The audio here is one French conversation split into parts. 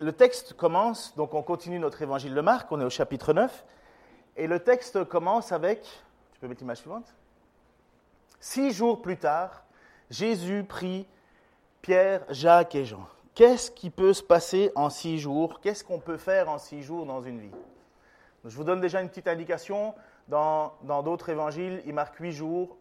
le texte commence, donc on continue notre évangile de Marc, on est au chapitre 9, et le texte commence avec, tu peux mettre l'image suivante Six jours plus tard, Jésus prit Pierre, Jacques et Jean. Qu'est-ce qui peut se passer en six jours? Qu'est-ce qu'on peut faire en six jours dans une vie? Je vous donne déjà une petite indication. Dans d'autres évangiles, il marque huit jours.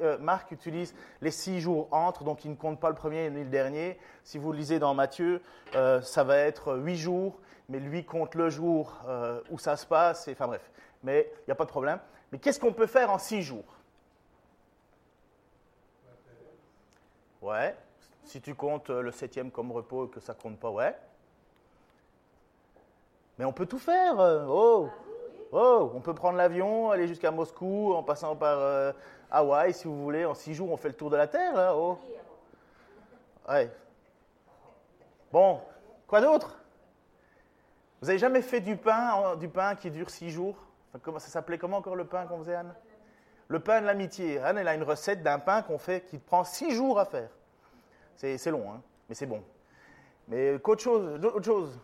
Euh, Marc, utilise les six jours entre, donc il ne compte pas le premier ni le dernier. Si vous lisez dans Matthieu, euh, ça va être huit jours, mais lui compte le jour euh, où ça se passe. Enfin bref, mais il n'y a pas de problème. Mais qu'est-ce qu'on peut faire en six jours? Ouais. Si tu comptes le septième comme repos et que ça compte pas, ouais. Mais on peut tout faire. Oh. Oh, on peut prendre l'avion, aller jusqu'à Moscou en passant par euh, Hawaï, si vous voulez. En six jours, on fait le tour de la Terre. Oh. Bon, quoi d'autre? Vous avez jamais fait du pain, du pain qui dure six jours? Comment, Ça s'appelait comment encore le pain qu'on faisait, Anne? Le pain de l'amitié. Anne, elle a une recette d'un pain qu'on fait qui prend six jours à faire. C'est long, hein, mais c'est bon. Mais qu'autre chose, autre chose?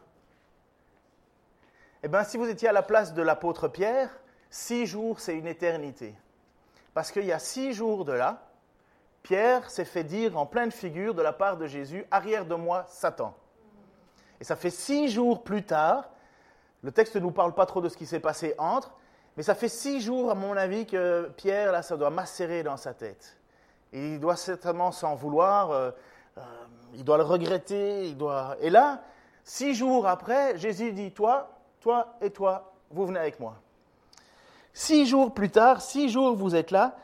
Eh bien, si vous étiez à la place de l'apôtre Pierre, six jours, c'est une éternité. Parce qu'il y a six jours de là, Pierre s'est fait dire en pleine figure de la part de Jésus, arrière de moi, Satan. Et ça fait six jours plus tard, le texte ne nous parle pas trop de ce qui s'est passé entre, mais ça fait six jours, à mon avis, que Pierre, là, ça doit macérer dans sa tête. Il doit certainement s'en vouloir, euh, euh, il doit le regretter, il doit... Et là, six jours après, Jésus dit, toi, toi et toi, vous venez avec moi. Six jours plus tard, six jours vous êtes là,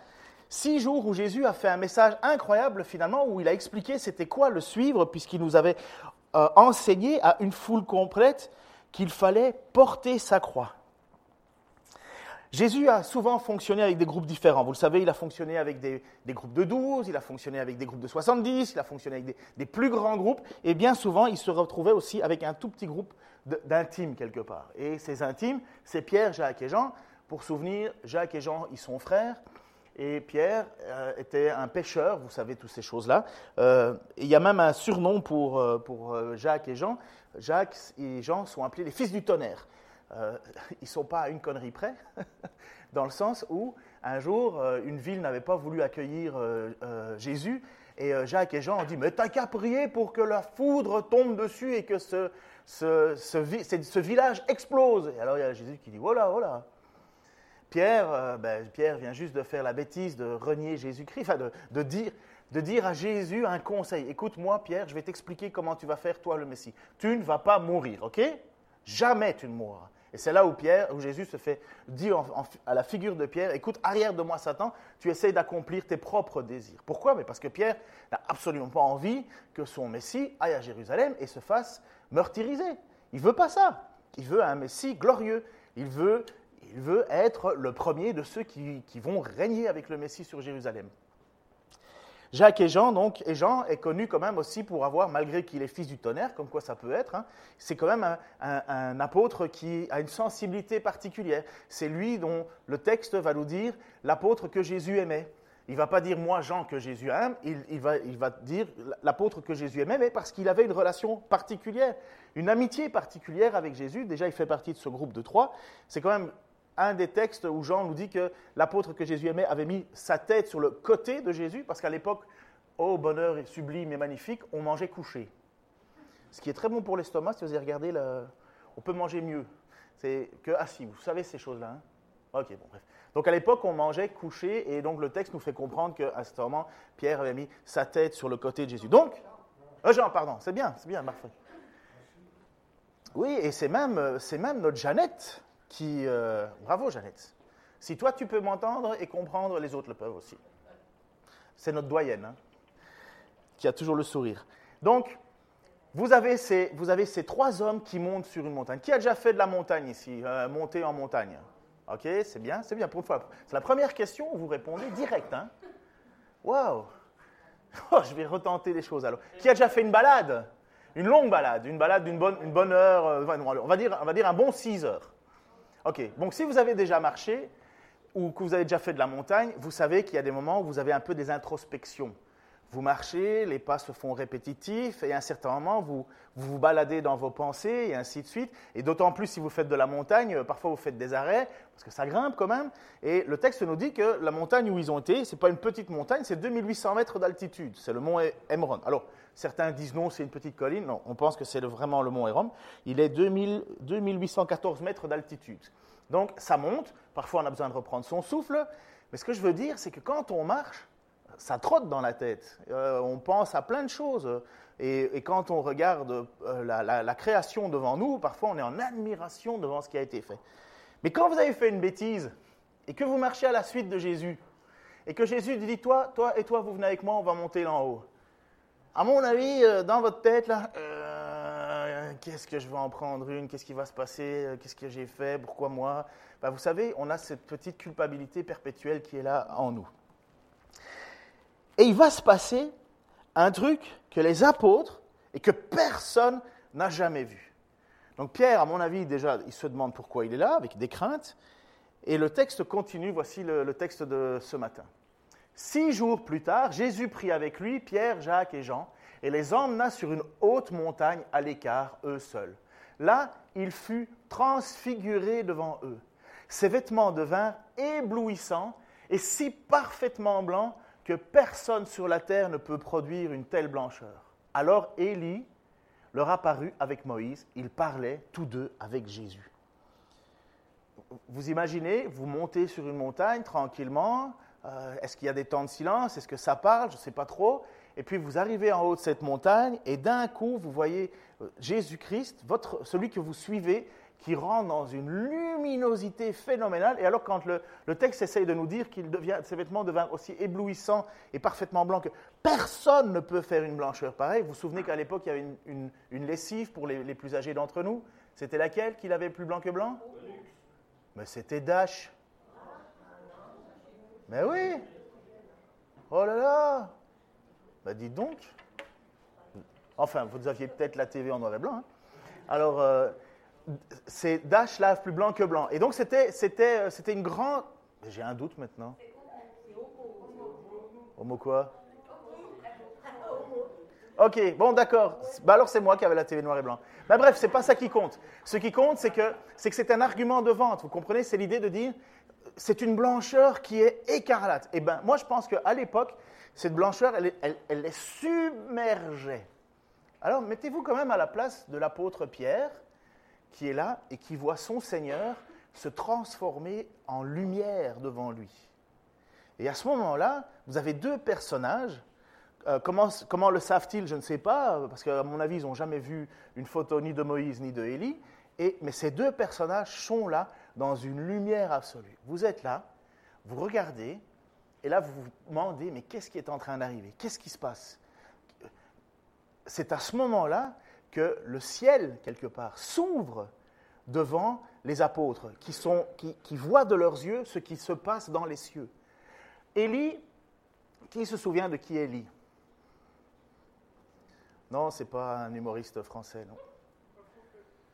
six jours où Jésus a fait un message incroyable finalement, où il a expliqué c'était quoi le suivre, puisqu'il nous avait euh, enseigné à une foule complète qu'il fallait porter sa croix. Jésus a souvent fonctionné avec des groupes différents. Vous le savez, il a fonctionné avec des, groupes de 12, il a fonctionné avec des groupes de 70, il a fonctionné avec des, des, plus grands groupes, et bien souvent, il se retrouvait aussi avec un tout petit groupe d'intimes quelque part. Et ces intimes, c'est Pierre, Jacques et Jean. Pour souvenir, Jacques et Jean, ils sont frères. Et Pierre euh, était un pêcheur, vous savez toutes ces choses-là. Euh, il y a même un surnom pour, euh, pour Jacques et Jean. Jacques et Jean sont appelés les fils du tonnerre. ils ne sont pas à une connerie près, dans le sens où un jour, une ville n'avait pas voulu accueillir Jésus. Et Jacques et Jean ont dit, mais t'as qu'à prier pour que la foudre tombe dessus et que ce, ce, village explose. Et alors il y a Jésus qui dit, voilà, voilà. Pierre, euh, ben, Pierre vient juste de faire la bêtise de renier Jésus-Christ, enfin de, dire, de dire à Jésus un conseil. Écoute-moi, Pierre, je vais t'expliquer comment tu vas faire, toi, le Messie. Tu ne vas pas mourir, ok? Jamais tu ne mourras. Et c'est là où Pierre, où Jésus se fait dire à la figure de Pierre, écoute, arrière de moi Satan, tu essayes d'accomplir tes propres désirs. Pourquoi? Mais Parce que Pierre n'a absolument pas envie que son Messie aille à Jérusalem et se fasse meurtriser. Il veut pas ça. Il veut un Messie glorieux. Il veut, être le premier de ceux qui, qui vont régner avec le Messie sur Jérusalem. Jacques et Jean, donc, et Jean est connu quand même aussi pour avoir, malgré qu'il est fils du tonnerre, comme quoi ça peut être, hein, c'est quand même un, apôtre qui a une sensibilité particulière. C'est lui dont le texte va nous dire l'apôtre que Jésus aimait. Il ne va pas dire moi Jean que Jésus aime, il, va, dire l'apôtre que Jésus aimait, mais parce qu'il avait une relation particulière, une amitié particulière avec Jésus. Déjà, il fait partie de ce groupe de trois. C'est quand même un des textes où Jean nous dit que l'apôtre que Jésus aimait avait mis sa tête sur le côté de Jésus, parce qu'à l'époque, oh bonheur sublime et magnifique, on mangeait couché. Ce qui est très bon pour l'estomac, si vous regardé, le... on peut manger mieux. C'est que assis, vous savez ces choses-là. Hein ok, bon, bref. Donc à l'époque, on mangeait couché, et donc le texte nous fait comprendre qu'à ce moment, Pierre avait mis sa tête sur le côté de Jésus. Donc, euh, Jean, pardon, c'est bien, c'est bien, parfait. Oui, et c'est même, c'est même notre Jeannette qui... Euh, bravo Jeannette. Si toi tu peux m'entendre et comprendre, les autres le peuvent aussi. C'est notre doyenne, hein, qui a toujours le sourire. Donc, vous avez, ces, vous avez trois hommes qui montent sur une montagne. Qui a déjà fait de la montagne ici euh, Monter en montagne? Ok, c'est bien, c'est bien. C'est la première question où vous répondez direct. Hein Waouh oh, Je vais retenter des choses alors. Qui a déjà fait une balade? Une longue balade, une balade d'une bonne, une bonne heure, euh, on, va dire, on va dire un bon 6 heures. Ok, donc si vous avez déjà marché ou que vous avez déjà fait de la montagne, vous savez qu'il y a des moments où vous avez un peu des introspections. Vous marchez, les pas se font répétitifs, et à un certain moment, vous, vous baladez dans vos pensées, et ainsi de suite. Et d'autant plus si vous faites de la montagne, euh, parfois vous faites des arrêts, parce que ça grimpe quand même. Et le texte nous dit que la montagne où ils ont été, ce n'est pas une petite montagne, c'est 2800 mètres d'altitude. C'est le mont Emron. Alors, certains disent non, c'est une petite colline. Non, on pense que c'est vraiment le mont Emron. Il est 2000, 2814 mètres d'altitude. Donc, ça monte. Parfois, on a besoin de reprendre son souffle. Mais ce que je veux dire, c'est que quand on marche, ça trotte dans la tête. Euh, on pense à plein de choses. Et, quand on regarde euh, la, création devant nous, parfois on est en admiration devant ce qui a été fait. Mais quand vous avez fait une bêtise et que vous marchez à la suite de Jésus, et que Jésus dit Toi, toi et toi, vous venez avec moi, on va monter là haut. À mon avis, euh, dans votre tête, là, qu'est-ce que je vais en prendre une? Qu'est-ce qui va se passer? Qu'est-ce que j'ai fait? Pourquoi moi? Ben, Vous savez, on a cette petite culpabilité perpétuelle qui est là en nous. Et il va se passer un truc que les apôtres et que personne n'a jamais vu. Donc Pierre, à mon avis, déjà, il se demande pourquoi il est là, avec des craintes. Et le texte continue, voici le, texte de ce matin. Six jours plus tard, Jésus prit avec lui Pierre, Jacques et Jean, et les emmena sur une haute montagne à l'écart, eux seuls. Là, il fut transfiguré devant eux. Ses vêtements devinrent éblouissants et si parfaitement blancs que personne sur la terre ne peut produire une telle blancheur. Alors Élie leur apparut avec Moïse, ils parlaient tous deux avec Jésus. Vous imaginez, vous montez sur une montagne tranquillement, euh, est-ce qu'il y a des temps de silence, est-ce que ça parle, je ne sais pas trop, et puis vous arrivez en haut de cette montagne et d'un coup vous voyez euh, Jésus-Christ, celui que vous suivez, qui rentre dans une luminosité phénoménale. Et alors, quand le, texte essaye de nous dire que ses vêtements deviennent aussi éblouissants et parfaitement blancs que personne ne peut faire une blancheur pareille, vous vous souvenez qu'à l'époque, il y avait une, lessive pour les, plus âgés d'entre nous C'était laquelle qu'il avait plus blanc que blanc? Mais c'était Dash. Mais oui Oh là là Ben dites donc Enfin, vous aviez peut-être la TV en noir et blanc. Hein. alors, euh, c'est Dash lave plus blanc que blanc. Et donc, c'était, c'était, euh, c'était une grande. J'ai un doute maintenant. Homo quoi? Ok, bon, d'accord. Bah alors, c'est moi qui avais la TV noir et blanc. Bah, bref, c'est pas ça qui compte. Ce qui compte, c'est que c'est, que c'est un argument de vente. Vous comprenez C'est l'idée de dire c'est une blancheur qui est écarlate. Et eh ben, moi, je pense qu'à l'époque, cette blancheur, elle, elle, les submergeait. Alors, mettez-vous quand même à la place de l'apôtre Pierre qui est là et qui voit son Seigneur se transformer en lumière devant lui. Et à ce moment-là, vous avez deux personnages. Euh, comment, le savent-ils Je ne sais pas, parce qu'à mon avis, ils n'ont jamais vu une photo ni de Moïse ni de Élie. Mais ces deux personnages sont là dans une lumière absolue. Vous êtes là, vous regardez, et là vous vous demandez, mais qu'est-ce qui est en train d'arriver? Qu'est-ce qui se passe? C'est à ce moment-là que le ciel, quelque part, s'ouvre devant les apôtres, qui, voient de leurs yeux ce qui se passe dans les cieux. Élie, qui se souvient de qui est Élie? Non, ce n'est pas un humoriste français, non.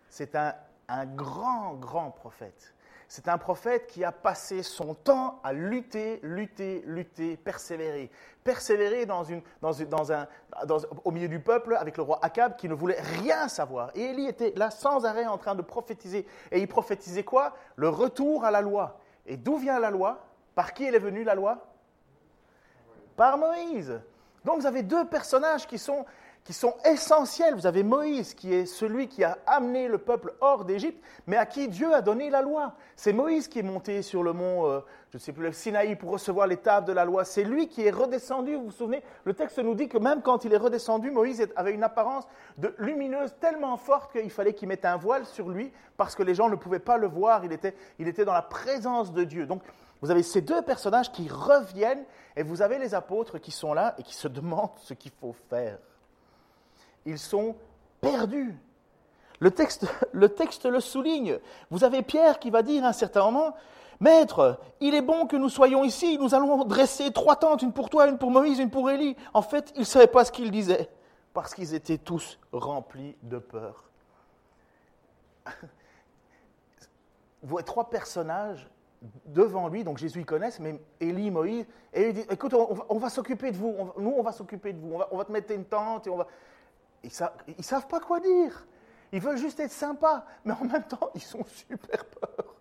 C'est un grand, grand prophète. C'est un prophète qui a passé son temps à lutter, lutter, lutter, persévérer. Persévérer au milieu du peuple avec le roi Akab qui ne voulait rien savoir. Et Élie était là sans arrêt en train de prophétiser. Et il prophétisait quoi? Le retour à la loi. Et d'où vient la loi? Par qui elle est venue la loi? Par Moïse. Donc vous avez deux personnages qui sont qui sont essentiels. Vous avez Moïse, qui est celui qui a amené le peuple hors d'Égypte, mais à qui Dieu a donné la loi. C'est Moïse qui est monté sur le mont, euh, je ne sais plus, le Sinaï pour recevoir les tables de la loi. C'est lui qui est redescendu. Vous vous souvenez, le texte nous dit que même quand il est redescendu, Moïse avait une apparence de lumineuse tellement forte qu'il fallait qu'il mette un voile sur lui parce que les gens ne pouvaient pas le voir. Il était, il était dans la présence de Dieu. Donc, vous avez ces deux personnages qui reviennent et vous avez les apôtres qui sont là et qui se demandent ce qu'il faut faire ils sont perdus. Le texte, le texte le souligne. Vous avez Pierre qui va dire à un certain moment, Maître, il est bon que nous soyons ici, nous allons dresser trois tentes, une pour toi, une pour Moïse, une pour Élie. En fait, ils ne savaient pas ce qu'ils disaient, parce qu'ils étaient tous remplis de peur. Vous trois personnages devant lui, donc Jésus y connaisse, mais Élie, Moïse, et il dit, écoute, on, va, s'occuper de vous, nous on va s'occuper de vous, on va, te mettre une tente, et on va... Ils ne savent pas quoi dire. Ils veulent juste être sympas, mais en même temps, ils sont super peur.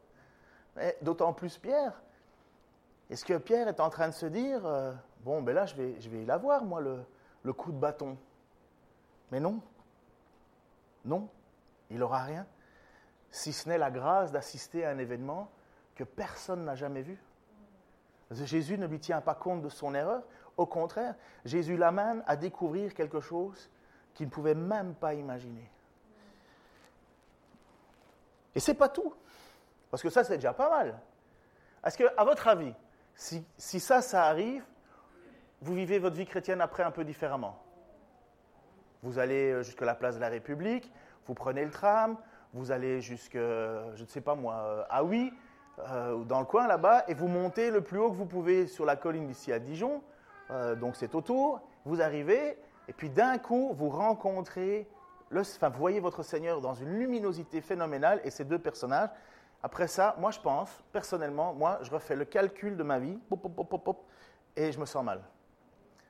D'autant plus Pierre. Est-ce que Pierre est en train de se dire, euh, bon, ben là, je vais, je vais l'avoir, moi, le, le coup de bâton Mais non. Non, il n'aura rien, si ce n'est la grâce d'assister à un événement que personne n'a jamais vu. Jésus ne lui tient pas compte de son erreur. Au contraire, Jésus l'amène à découvrir quelque chose qu'il ne pouvait même pas imaginer. Et c'est pas tout. Parce que ça, c'est déjà pas mal. Est-ce que, à votre avis, si, si, ça, ça arrive, vous vivez votre vie chrétienne après un peu différemment? Vous allez euh, jusqu'à la place de la République, vous prenez le tram, vous allez jusque, je ne sais pas moi, euh, à Oui, euh, dans le coin là-bas, et vous montez le plus haut que vous pouvez sur la colline d'ici à Dijon, euh, donc c'est autour, vous arrivez, et puis d'un coup, vous rencontrez, enfin, vous voyez votre Seigneur dans une luminosité phénoménale, et ces deux personnages. Après ça, moi je pense, personnellement, moi je refais le calcul de ma vie, et je me sens mal.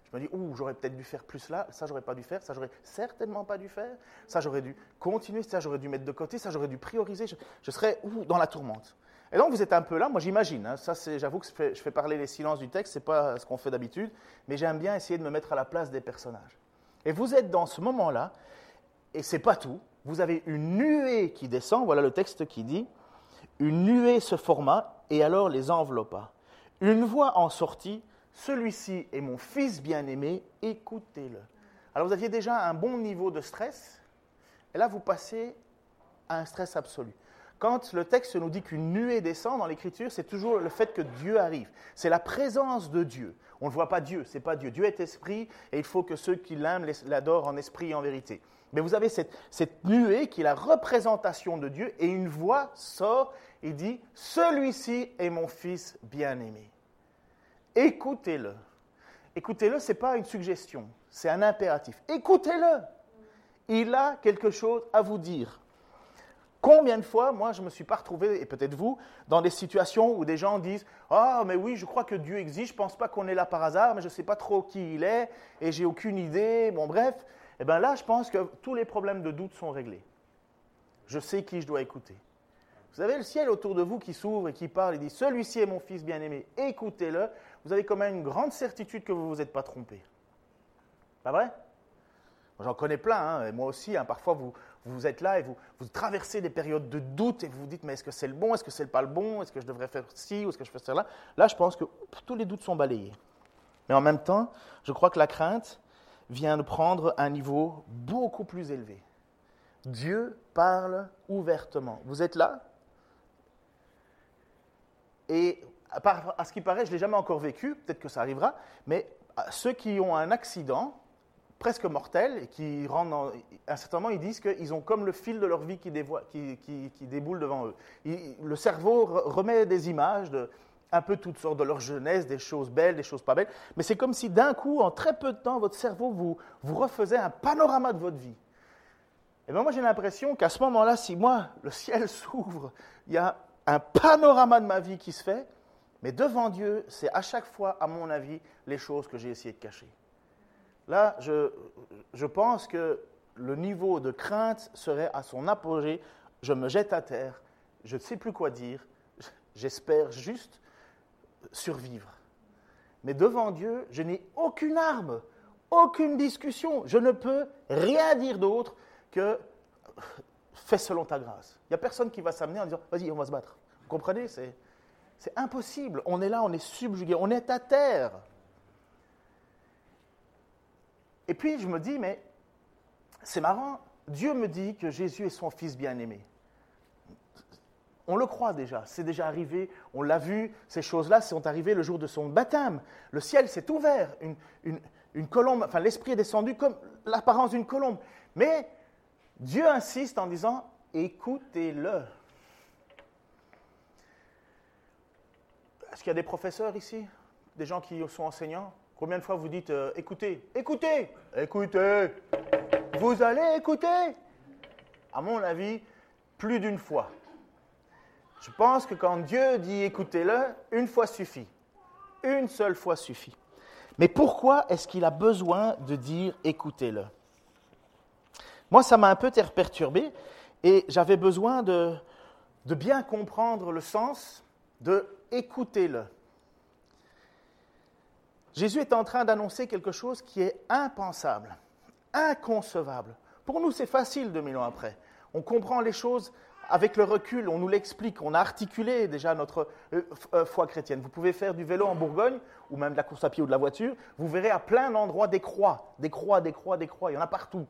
Je me dis, ouh, j'aurais peut-être dû faire plus là, ça j'aurais pas dû faire, ça j'aurais certainement pas dû faire, ça j'aurais dû continuer, ça j'aurais dû mettre de côté, ça j'aurais dû prioriser, je, je serais ouh, dans la tourmente. Et donc vous êtes un peu là, moi j'imagine, hein, ça j'avoue que je fais, parler les silences du texte, ce n'est pas ce qu'on fait d'habitude, mais j'aime bien essayer de me mettre à la place des personnages. Et vous êtes dans ce moment-là, et c'est pas tout, vous avez une nuée qui descend, voilà le texte qui dit, une nuée se forma et alors les enveloppa. Une voix en sortit, celui-ci est mon fils bien-aimé, écoutez-le. Alors vous aviez déjà un bon niveau de stress, et là vous passez à un stress absolu. Quand le texte nous dit qu'une nuée descend dans l'Écriture, c'est toujours le fait que Dieu arrive. C'est la présence de Dieu. On ne voit pas Dieu, c'est pas Dieu. Dieu est esprit et il faut que ceux qui l'aiment l'adorent en esprit et en vérité. Mais vous avez cette, cette, nuée qui est la représentation de Dieu et une voix sort et dit Celui-ci est mon fils bien-aimé. Écoutez-le. Écoutez-le, ce n'est pas une suggestion, c'est un impératif. Écoutez-le. Il a quelque chose à vous dire. Combien de fois, moi, je ne me suis pas retrouvé, et peut-être vous, dans des situations où des gens disent Ah, mais oui, je crois que Dieu existe, je ne pense pas qu'on est là par hasard, mais je ne sais pas trop qui il est, et j'ai aucune idée. Bon, bref, et eh bien là, je pense que tous les problèmes de doute sont réglés. Je sais qui je dois écouter. Vous avez le ciel autour de vous qui s'ouvre et qui parle et dit Celui-ci est mon fils bien-aimé, écoutez-le. Vous avez quand même une grande certitude que vous ne vous êtes pas trompé. Pas vrai? J'en connais plein, hein, et moi aussi, hein, parfois vous, vous êtes là et vous, traversez des périodes de doute et vous vous dites, mais est-ce que c'est le bon, est-ce que c'est pas le bon, est-ce que je devrais faire ci ou est-ce que je fais cela? Là, je pense que tous les doutes sont balayés. Mais en même temps, je crois que la crainte vient de prendre un niveau beaucoup plus élevé. Dieu parle ouvertement. Vous êtes là? Et à ce qui paraît, je ne l'ai jamais encore vécu, peut-être que ça arrivera, mais ceux qui ont un accident, presque mortels et qui rendent, à un certain moment, ils disent qu'ils ont comme le fil de leur vie qui, déboule devant eux. le cerveau remet des images de un peu toutes sortes de leur jeunesse, des choses belles, des choses pas belles, mais c'est comme si d'un coup, en très peu de temps, votre cerveau vous, vous refaisait un panorama de votre vie. Et bien moi, j'ai l'impression qu'à ce moment-là, si moi, le ciel s'ouvre, il y a un panorama de ma vie qui se fait, mais devant Dieu, c'est à chaque fois, à mon avis, les choses que j'ai essayé de cacher. Là, je, pense que le niveau de crainte serait à son apogée. Je me jette à terre, je ne sais plus quoi dire, j'espère juste survivre. Mais devant Dieu, je n'ai aucune arme, aucune discussion. Je ne peux rien dire d'autre que fais selon ta grâce. Il n'y a personne qui va s'amener en disant vas-y, on va se battre. Vous comprenez? C'est impossible. On est là, on est subjugué, on est à terre. Et puis je me dis, mais c'est marrant, Dieu me dit que Jésus est son fils bien-aimé. On le croit déjà, c'est déjà arrivé, on l'a vu, ces choses-là sont arrivées le jour de son baptême. Le ciel s'est ouvert, une, une colombe, enfin l'Esprit est descendu comme l'apparence d'une colombe. Mais Dieu insiste en disant, écoutez-le. Est-ce qu'il y a des professeurs ici? Des gens qui sont enseignants? Combien de fois vous dites euh, écoutez, écoutez, écoutez, vous allez écouter À mon avis, plus d'une fois. Je pense que quand Dieu dit écoutez-le, une fois suffit. Une seule fois suffit. Mais pourquoi est-ce qu'il a besoin de dire écoutez-le? Moi, ça m'a un peu perturbé et j'avais besoin de, de bien comprendre le sens de écoutez-le. Jésus est en train d'annoncer quelque chose qui est impensable, inconcevable. Pour nous, c'est facile 2000 ans après. On comprend les choses avec le recul, on nous l'explique, on a articulé déjà notre euh, euh, foi chrétienne. Vous pouvez faire du vélo en Bourgogne, ou même de la course à pied ou de la voiture, vous verrez à plein d'endroits des croix, des croix, des croix, des croix, il y en a partout.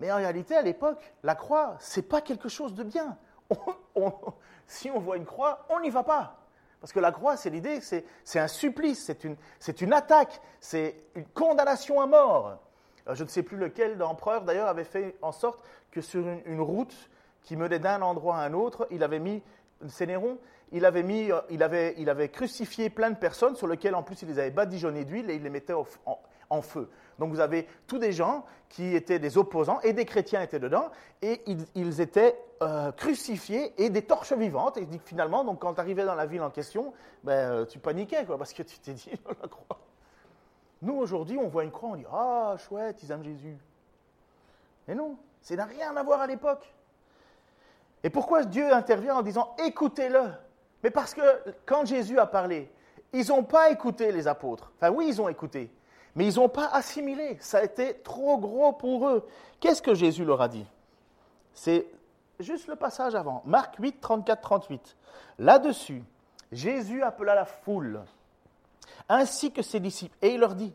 Mais en réalité, à l'époque, la croix, c'est pas quelque chose de bien. si on voit une croix, on n'y va pas. Parce que la croix, c'est l'idée, c'est un supplice, c'est une, attaque, c'est une condamnation à mort. Euh, je ne sais plus lequel d'empereur, d'ailleurs, avait fait en sorte que sur une route, qui menait d'un endroit à un autre. Il avait mis, il avait, mis, euh, il, avait, il avait crucifié plein de personnes sur lesquelles en plus il les avait badigeonnées d'huile et il les mettait en, feu. Donc vous avez tous des gens qui étaient des opposants et des chrétiens étaient dedans et ils, étaient euh, crucifiés et des torches vivantes. Et finalement, donc, quand tu arrivais dans la ville en question, ben, euh, tu paniquais quoi, parce que tu t'es dit, la croix. Nous aujourd'hui, on voit une croix, on dit, ah chouette, ils aiment Jésus. Mais non, ça n'a rien à voir à l'époque. Et pourquoi Dieu intervient en disant écoutez-le? Mais parce que quand Jésus a parlé, ils n'ont pas écouté les apôtres. Enfin oui, ils ont écouté, mais ils n'ont pas assimilé. Ça a été trop gros pour eux. Qu'est-ce que Jésus leur a dit? C'est juste le passage avant. Marc 8, 34, 38. Là-dessus, Jésus appela la foule, ainsi que ses disciples, et il leur dit,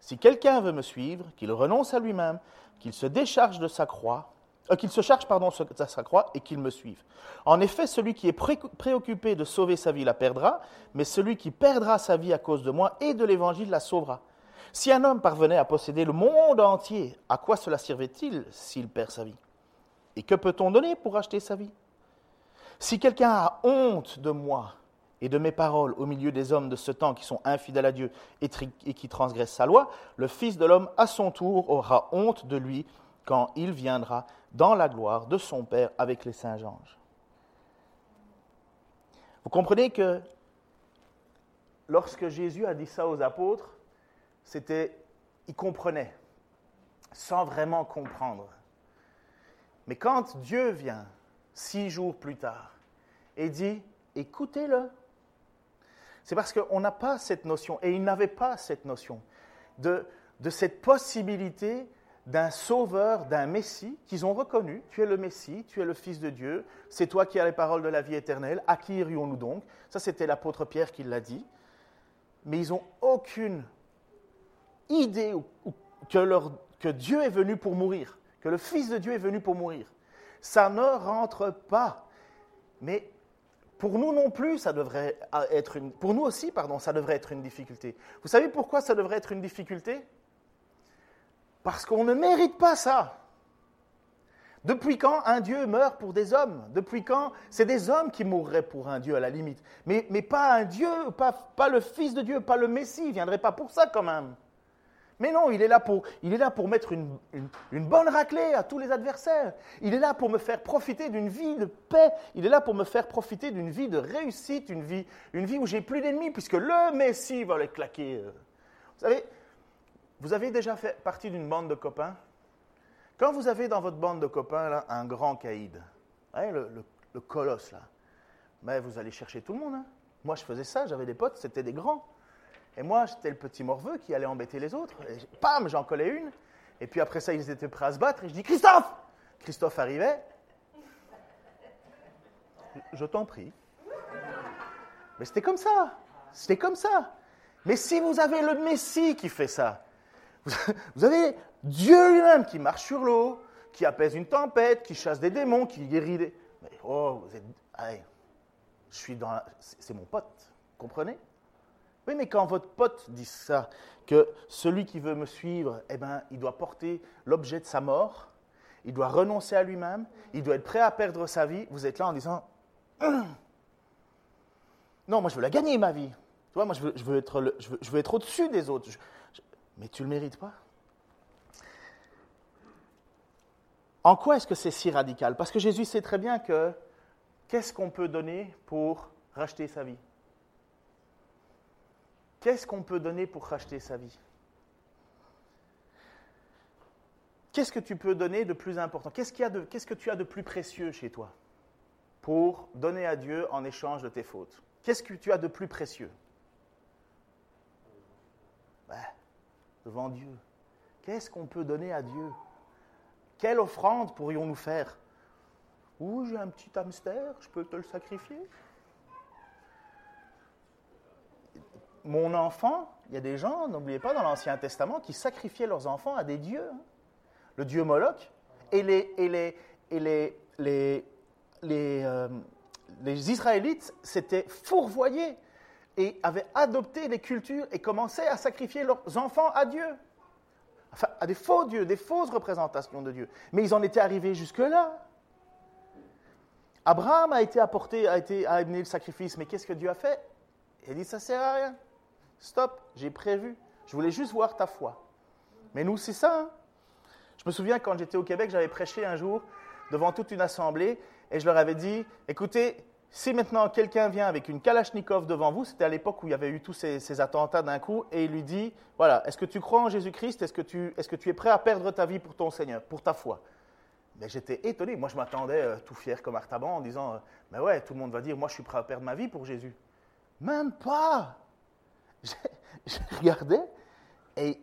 si quelqu'un veut me suivre, qu'il renonce à lui-même, qu'il se décharge de sa croix euh, qu'il se charge pardon, de sa croix et qu'il me suive. En effet, celui qui est préoccupé de sauver sa vie la perdra, mais celui qui perdra sa vie à cause de moi et de l'Évangile la sauvera. Si un homme parvenait à posséder le monde entier, à quoi cela servait-il s'il perd sa vie? Et que peut-on donner pour acheter sa vie? Si quelqu'un a honte de moi et de mes paroles au milieu des hommes de ce temps qui sont infidèles à Dieu et qui transgressent sa loi, le Fils de l'homme, à son tour, aura honte de lui quand il viendra dans la gloire de son Père avec les saints anges. Vous comprenez que lorsque Jésus a dit ça aux apôtres, c'était, ils comprenaient, sans vraiment comprendre. Mais quand Dieu vient, six jours plus tard, et dit, écoutez-le, c'est parce qu'on n'a pas cette notion, et ils n'avaient pas cette notion, de, cette possibilité d'un sauveur, d'un Messie qu'ils ont reconnu. Tu es le Messie, tu es le Fils de Dieu, c'est toi qui as les paroles de la vie éternelle. À qui irions-nous donc? Ça, c'était l'apôtre Pierre qui l'a dit. Mais ils n'ont aucune idée que Dieu est venu pour mourir, que le Fils de Dieu est venu pour mourir. Ça ne rentre pas. Mais pour nous non plus, ça devrait être une, pour nous aussi, pardon, ça devrait être une difficulté. Vous savez pourquoi ça devrait être une difficulté? Parce qu'on ne mérite pas ça. Depuis quand un Dieu meurt pour des hommes? Depuis quand c'est des hommes qui mourraient pour un Dieu à la limite? Mais, pas un Dieu, pas, pas, le Fils de Dieu, pas le Messie, il ne viendrait pas pour ça quand même. Mais non, il est là pour, il mettre une, bonne raclée à tous les adversaires. Il est là pour me faire profiter d'une vie de paix. Il est là pour me faire profiter d'une vie de réussite, une vie, une vie où j'ai plus d'ennemis, puisque le Messie va les claquer. Vous savez, vous avez déjà fait partie d'une bande de copains? Quand vous avez dans votre bande de copains un grand caïd, le, colosse, là, mais vous allez chercher tout le monde. Hein. Moi, je faisais ça, j'avais des potes, c'était des grands. Et moi, j'étais le petit morveux qui allait embêter les autres. Et pam, j'en collais une. Et puis après ça, ils étaient prêts à se battre. Et je dis Christophe Christophe arrivait. Je t'en prie. Mais c'était comme ça. C'était comme ça. Mais si vous avez le Messie qui fait ça, Vous avez Dieu lui-même qui marche sur l'eau, qui apaise une tempête, qui chasse des démons, qui guérit des... Mais oh, vous êtes... je suis dans... C'est mon pote, comprenez? Mais quand votre pote dit ça, que celui qui veut me suivre, eh ben, il doit porter l'objet de sa mort, il doit renoncer à lui-même, il doit être prêt à perdre sa vie, vous êtes là en disant... Non, moi je veux la gagner, ma vie. Tu vois, moi je veux, être, je veux être au-dessus des autres. Mais tu ne le mérites pas. En quoi est-ce que c'est si radical? Parce que Jésus sait très bien que Qu'est-ce qu'on peut donner pour racheter sa vie? Qu'est-ce qu'on peut donner pour racheter sa vie? Qu'est-ce que tu peux donner de plus important? Qu'est-ce, que tu as de plus précieux chez toi pour donner à Dieu en échange de tes fautes? Qu'est-ce que tu as de plus précieux? Ben, Devant Dieu. Qu'est-ce qu'on peut donner à Dieu? Quelle offrande pourrions-nous faire? Ouh, j'ai un petit hamster, je peux te le sacrifier? Mon enfant, il y a des gens, n'oubliez pas, dans l'Ancien Testament, qui sacrifiaient leurs enfants à des dieux. Hein. Le dieu Moloch et les, et les, et les, les, les, euh, les Israélites s'étaient fourvoyés et avaient adopté les cultures et commençaient à sacrifier leurs enfants à Dieu. Enfin, à des faux dieux, des fausses représentations de Dieu. Mais ils en étaient arrivés jusque-là. Abraham a été apporté, a, été, amené le sacrifice, mais qu'est-ce que Dieu a fait? Il a dit, ça sert à rien. Stop, j'ai prévu. Je voulais juste voir ta foi. Mais nous, c'est ça. Hein. je me souviens quand j'étais au Québec, j'avais prêché un jour devant toute une assemblée et je leur avais dit, écoutez, si maintenant quelqu'un vient avec une Kalachnikov devant vous, c'était à l'époque où il y avait eu tous ces, attentats d'un coup, et il lui dit, voilà, est-ce que tu crois en Jésus-Christ? Est-ce que, tu, es prêt à perdre ta vie pour ton Seigneur, pour ta foi? Mais j'étais étonné. Moi, je m'attendais euh, tout fier comme Artaban en disant, euh, mais ouais, tout le monde va dire, moi, je suis prêt à perdre ma vie pour Jésus. Même pas Je, regardais, et,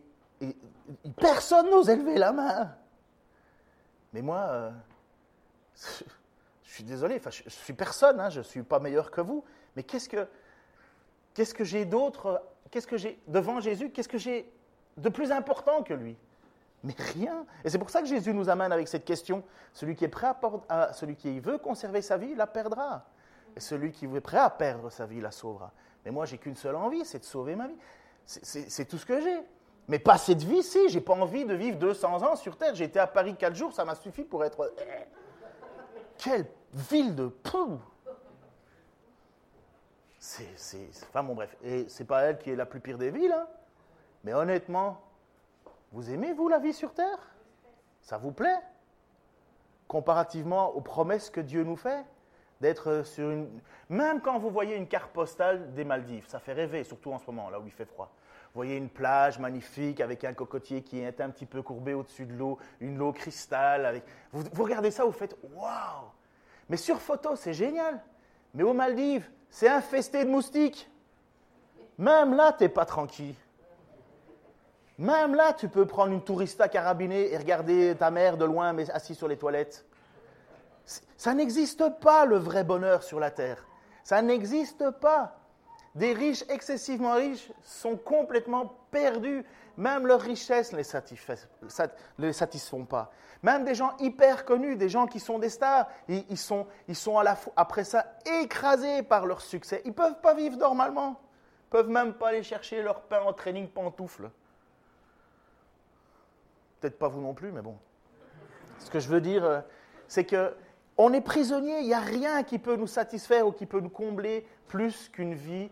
personne n'ose élever la main. Mais moi... Euh, je suis désolé, je, ne suis personne, hein, je ne suis pas meilleur que vous, mais qu'est-ce que, qu'est-ce que j'ai d'autre, qu'est-ce que j'ai devant Jésus, qu'est-ce que j'ai de plus important que lui? Mais rien. Et c'est pour ça que Jésus nous amène avec cette question. Celui qui est prêt à, celui qui veut conserver sa vie, la perdra. Et celui qui est prêt à perdre sa vie, la sauvera. Mais moi, j'ai qu'une seule envie, c'est de sauver ma vie. C'est tout ce que j'ai. Mais pas cette vie-ci. J'ai pas envie de vivre 200 ans sur Terre. J'ai été à Paris 4 jours, ça m'a suffi pour être. Quelle ville de pou C'est. Enfin bon, bref. Et c'est pas elle qui est la plus pire des villes, hein. Mais honnêtement, vous aimez, vous, la vie sur Terre? Ça vous plaît? Comparativement aux promesses que Dieu nous fait? D'être sur une. Même quand vous voyez une carte postale des Maldives, ça fait rêver, surtout en ce moment, là où il fait froid. Vous voyez une plage magnifique avec un cocotier qui est un petit peu courbé au-dessus de l'eau, une eau cristal. Avec... Vous, regardez ça, vous faites waouh Mais sur photo, c'est génial. Mais aux Maldives, c'est infesté de moustiques. Même là, tu n'es pas tranquille. Même là, tu peux prendre une tourista carabinée et regarder ta mère de loin, mais assis sur les toilettes. Ça n'existe pas le vrai bonheur sur la terre. Ça n'existe pas. Des riches excessivement riches sont complètement perdus. Même leur richesse ne les, satisfont pas. Même des gens hyper connus, des gens qui sont des stars, ils, sont, ils sont à la, après ça écrasés par leur succès. Ils ne peuvent pas vivre normalement. Ils peuvent même pas aller chercher leur pain en training pantoufle. Peut-être pas vous non plus, mais bon. Ce que je veux dire, euh, c'est que on est prisonnier, il n'y a rien qui peut nous satisfaire ou qui peut nous combler plus qu'une vie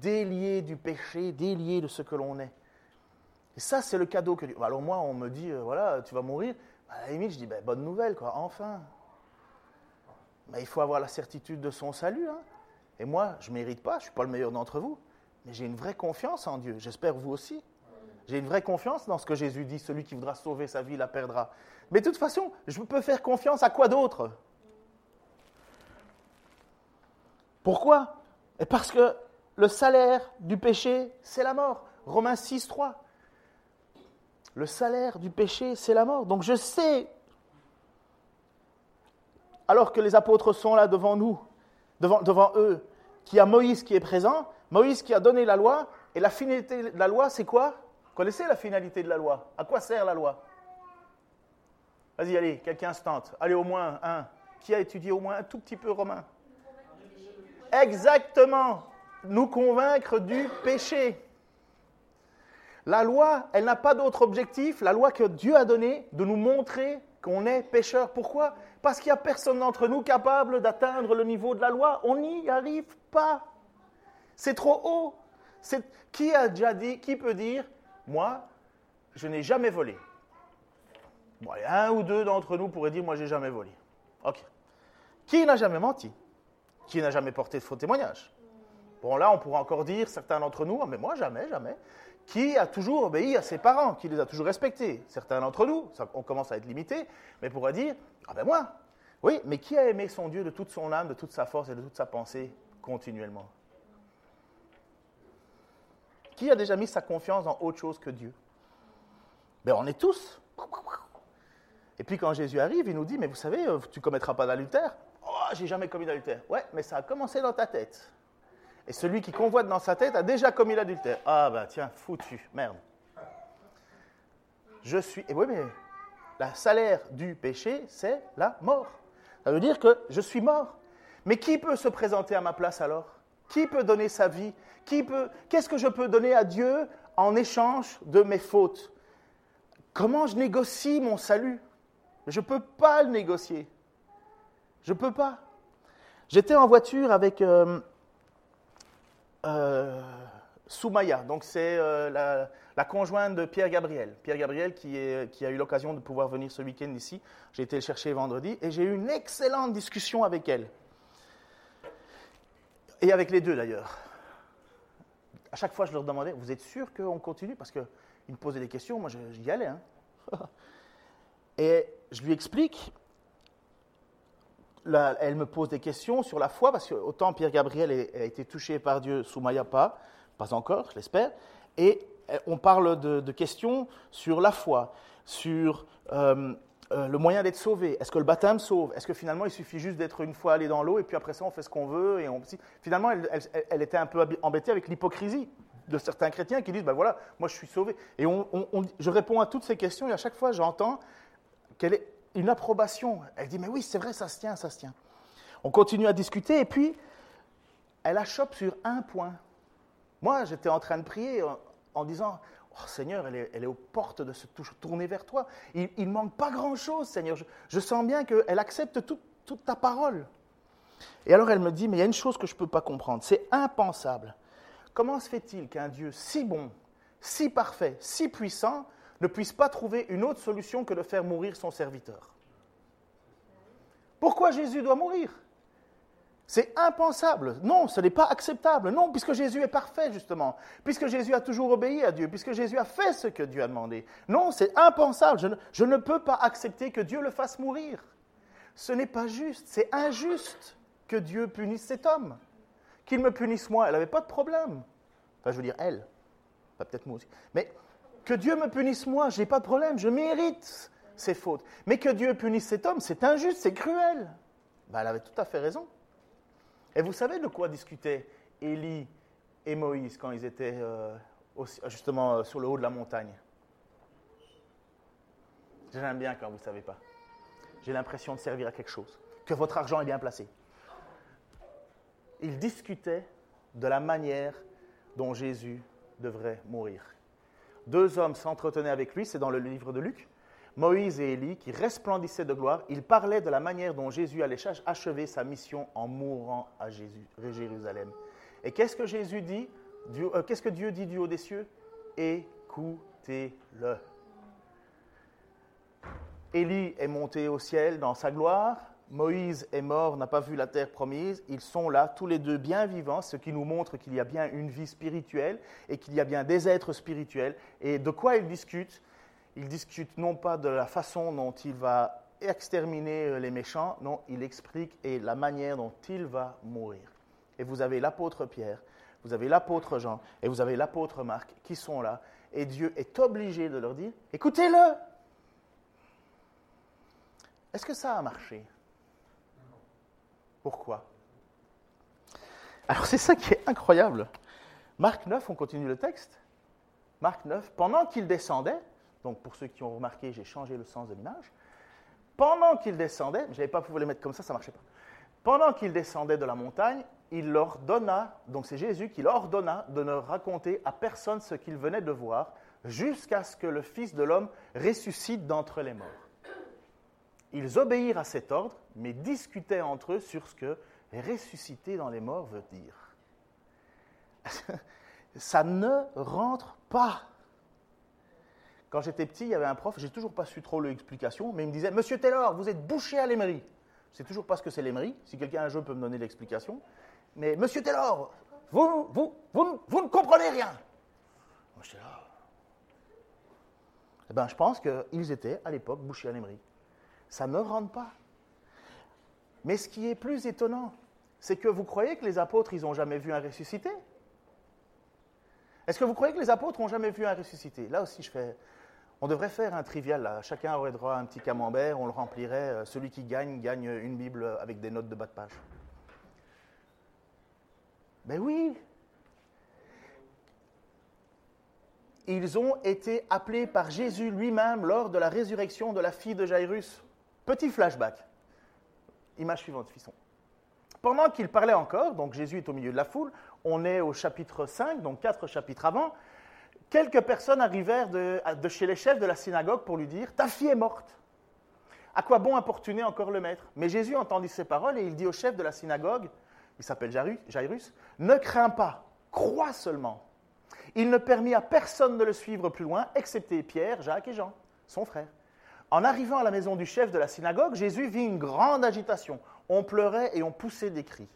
déliée du péché, déliée de ce que l'on est. Et ça, c'est le cadeau que Dieu. Alors moi, on me dit, euh, voilà, tu vas mourir. À la limite, je dis, ben, bonne nouvelle, quoi, enfin. Mais il faut avoir la certitude de son salut. Hein. Et moi, je ne mérite pas, je ne suis pas le meilleur d'entre vous, mais j'ai une vraie confiance en Dieu. J'espère vous aussi. J'ai une vraie confiance dans ce que Jésus dit, celui qui voudra sauver sa vie la perdra. Mais de toute façon, je peux faire confiance à quoi d'autre? Pourquoi? Parce que le salaire du péché, c'est la mort. Romains 6, 3. Le salaire du péché, c'est la mort. Donc je sais, alors que les apôtres sont là devant nous, devant, devant eux, qu'il y a Moïse qui est présent, Moïse qui a donné la loi, et la finalité de la loi, c'est quoi? Connaissez la finalité de la loi? À quoi sert la loi? Vas-y, allez, quelqu'un se tente. Allez, au moins un. Qui a étudié au moins un tout petit peu Romain? Exactement. Nous convaincre du péché. La loi, elle n'a pas d'autre objectif, la loi que Dieu a donnée, de nous montrer qu'on est pécheur. Pourquoi? Parce qu'il n'y a personne d'entre nous capable d'atteindre le niveau de la loi. On n'y arrive pas. C'est trop haut. Qui a déjà dit, qui peut dire, moi, je n'ai jamais volé? Un ou deux d'entre nous pourraient dire, moi, j'ai jamais volé. Ok. Qui n'a jamais menti? Qui n'a jamais porté de faux témoignage Bon, là, on pourra encore dire, certains d'entre nous, mais moi, jamais, jamais. Qui a toujours obéi à ses parents, qui les a toujours respectés Certains d'entre nous, on commence à être limité, mais pourra dire, ah ben moi, oui, mais qui a aimé son Dieu de toute son âme, de toute sa force et de toute sa pensée continuellement? Qui a déjà mis sa confiance dans autre chose que Dieu? Ben on est tous. Et puis quand Jésus arrive, il nous dit, mais vous savez, euh, tu commettras pas d'adultère. Oh, j'ai jamais commis d'adultère. Ouais, mais ça a commencé dans ta tête. Et celui qui convoite dans sa tête a déjà commis l'adultère. Ah ben tiens, foutu, merde. Je suis... Et oui, mais le salaire du péché, c'est la mort. Ça veut dire que je suis mort. Mais qui peut se présenter à ma place alors? Qui peut donner sa vie? Qui peut Qu'est-ce que je peux donner à Dieu en échange de mes fautes? Comment je négocie mon salut? Je ne peux pas le négocier. Je ne peux pas. J'étais en voiture avec euh, euh, Soumaya, donc c'est euh, la, conjointe de Pierre Gabriel. Pierre Gabriel qui a eu l'occasion de pouvoir venir ce week-end ici. J'ai été le chercher vendredi et j'ai eu une excellente discussion avec elle. Et avec les deux d'ailleurs. À chaque fois, je leur demandais Vous êtes sûr qu'on continue? Parce qu'ils me posaient des questions, moi j'y allais. Hein. et je lui explique elle me pose des questions sur la foi, parce que autant Pierre Gabriel a, été touché par Dieu, Soumaya pas, pas encore, je l'espère, et euh, on parle de, questions sur la foi, sur euh, euh, le moyen d'être sauvé. Est-ce que le baptême sauve? Est-ce que finalement il suffit juste d'être une fois allé dans l'eau et puis après ça on fait ce qu'on veut et. Finalement, elle, était un peu embêtée avec l'hypocrisie de certains chrétiens qui disent ben voilà, moi je suis sauvé. Et je réponds à toutes ces questions et à chaque fois j'entends qu'elle est une approbation. Elle dit, mais oui, c'est vrai, ça se tient, ça se tient. On continue à discuter et puis elle achoppe sur un point. Moi, j'étais en train de prier en, disant, oh Seigneur, elle est, aux portes de se tourner vers toi. Il ne manque pas grand-chose, Seigneur. Je, sens bien qu'elle accepte toute ta parole. Et alors elle me dit, mais il y a une chose que je ne peux pas comprendre, c'est impensable. Comment se fait-il qu'un Dieu si bon, si parfait, si puissant, ne puisse pas trouver une autre solution que de faire mourir son serviteur. Pourquoi Jésus doit mourir? C'est impensable. Non, ce n'est pas acceptable. Non, puisque Jésus est parfait, justement. Puisque Jésus a toujours obéi à Dieu. Puisque Jésus a fait ce que Dieu a demandé. Non, c'est impensable. Je ne, peux pas accepter que Dieu le fasse mourir. Ce n'est pas juste. C'est injuste que Dieu punisse cet homme. Qu'il me punisse moi, elle n'avait pas de problème. Enfin, je veux dire, elle. peut-être moi aussi. Mais que Dieu me punisse moi, je n'ai pas de problème, je mérite ses fautes. Mais que Dieu punisse cet homme, c'est injuste, c'est cruel. Ben, elle avait tout à fait raison. Et vous savez de quoi discutaient Élie et Moïse quand ils étaient euh, justement euh, sur le haut de la montagne? J'aime bien quand vous ne savez pas. J'ai l'impression de servir à quelque chose, que votre argent est bien placé. Ils discutaient de la manière dont Jésus devrait mourir. Deux hommes s'entretenaient avec lui, c'est dans le livre de Luc. Moïse et Élie, qui resplendissaient de gloire, ils parlaient de la manière dont Jésus allait achever sa mission en mourant à Jérusalem. Et qu'est-ce que Jésus dit euh, Qu'est-ce que Dieu dit du haut des cieux? Écoutez-le. Élie est monté au ciel dans sa gloire, Moïse est mort, n'a pas vu la terre promise, ils sont là, tous les deux bien vivants, ce qui nous montre qu'il y a bien une vie spirituelle et qu'il y a bien des êtres spirituels. Et de quoi ils discutent? Ils discutent non pas de la façon dont il va exterminer euh, les méchants, non, il explique et la manière dont il va mourir. Et vous avez l'apôtre Pierre, vous avez l'apôtre Jean et vous avez l'apôtre Marc qui sont là. Et Dieu est obligé de leur dire, écoutez-le. Est-ce que ça a marché? Pourquoi Alors c'est ça qui est incroyable. Marc 9, on continue le texte. Marc 9, pendant qu'il descendait, donc pour ceux qui ont remarqué, j'ai changé le sens de l'image. Pendant qu'il descendait, je n'avais pas pu les mettre comme ça, ça ne marchait pas. Pendant qu'il descendait de la montagne, il leur donna, donc c'est Jésus qui leur ordonna de ne raconter à personne ce qu'il venait de voir, jusqu'à ce que le Fils de l'homme ressuscite d'entre les morts. Ils obéirent à cet ordre, mais discutaient entre eux sur ce que ressusciter dans les morts veut dire. Ça ne rentre pas. Quand j'étais petit, il y avait un prof, j'ai toujours pas su trop l'explication, mais il me disait Monsieur Taylor, vous êtes bouché à l'émery. Je sais toujours pas ce que c'est l'émery. Si quelqu'un un jeu peut me donner l'explication. Mais Monsieur Taylor, vous, vous, ne comprenez rien. Moi, j'étais. Eh ben, je pense qu'ils étaient à l'époque bouchés à l'émery. Ça ne rentre pas. Mais ce qui est plus étonnant, c'est que vous croyez que les apôtres, ils n'ont jamais vu un ressuscité? Est-ce que vous croyez que les apôtres n'ont jamais vu un ressuscité? Là aussi, je fais. On devrait faire un trivial, là. Chacun aurait droit à un petit camembert, on le remplirait. Euh, celui qui gagne, gagne une Bible avec des notes de bas de page. Ben oui Ils ont été appelés par Jésus lui-même lors de la résurrection de la fille de Jairus. Petit flashback. Image suivante, Fisson. Pendant qu'il parlait encore, donc Jésus est au milieu de la foule, on est au chapitre 5, donc quatre chapitres avant, quelques personnes arrivèrent de, chez les chefs de la synagogue pour lui dire Ta fille est morte. À quoi bon importuner encore le maître? Mais Jésus entendit ces paroles et il dit au chef de la synagogue Il s'appelle Jairus Ne crains pas, crois seulement. Il ne permit à personne de le suivre plus loin, excepté Pierre, Jacques et Jean, son frère. En arrivant à la maison du chef de la synagogue, Jésus vit une grande agitation. On pleurait et on poussait des cris,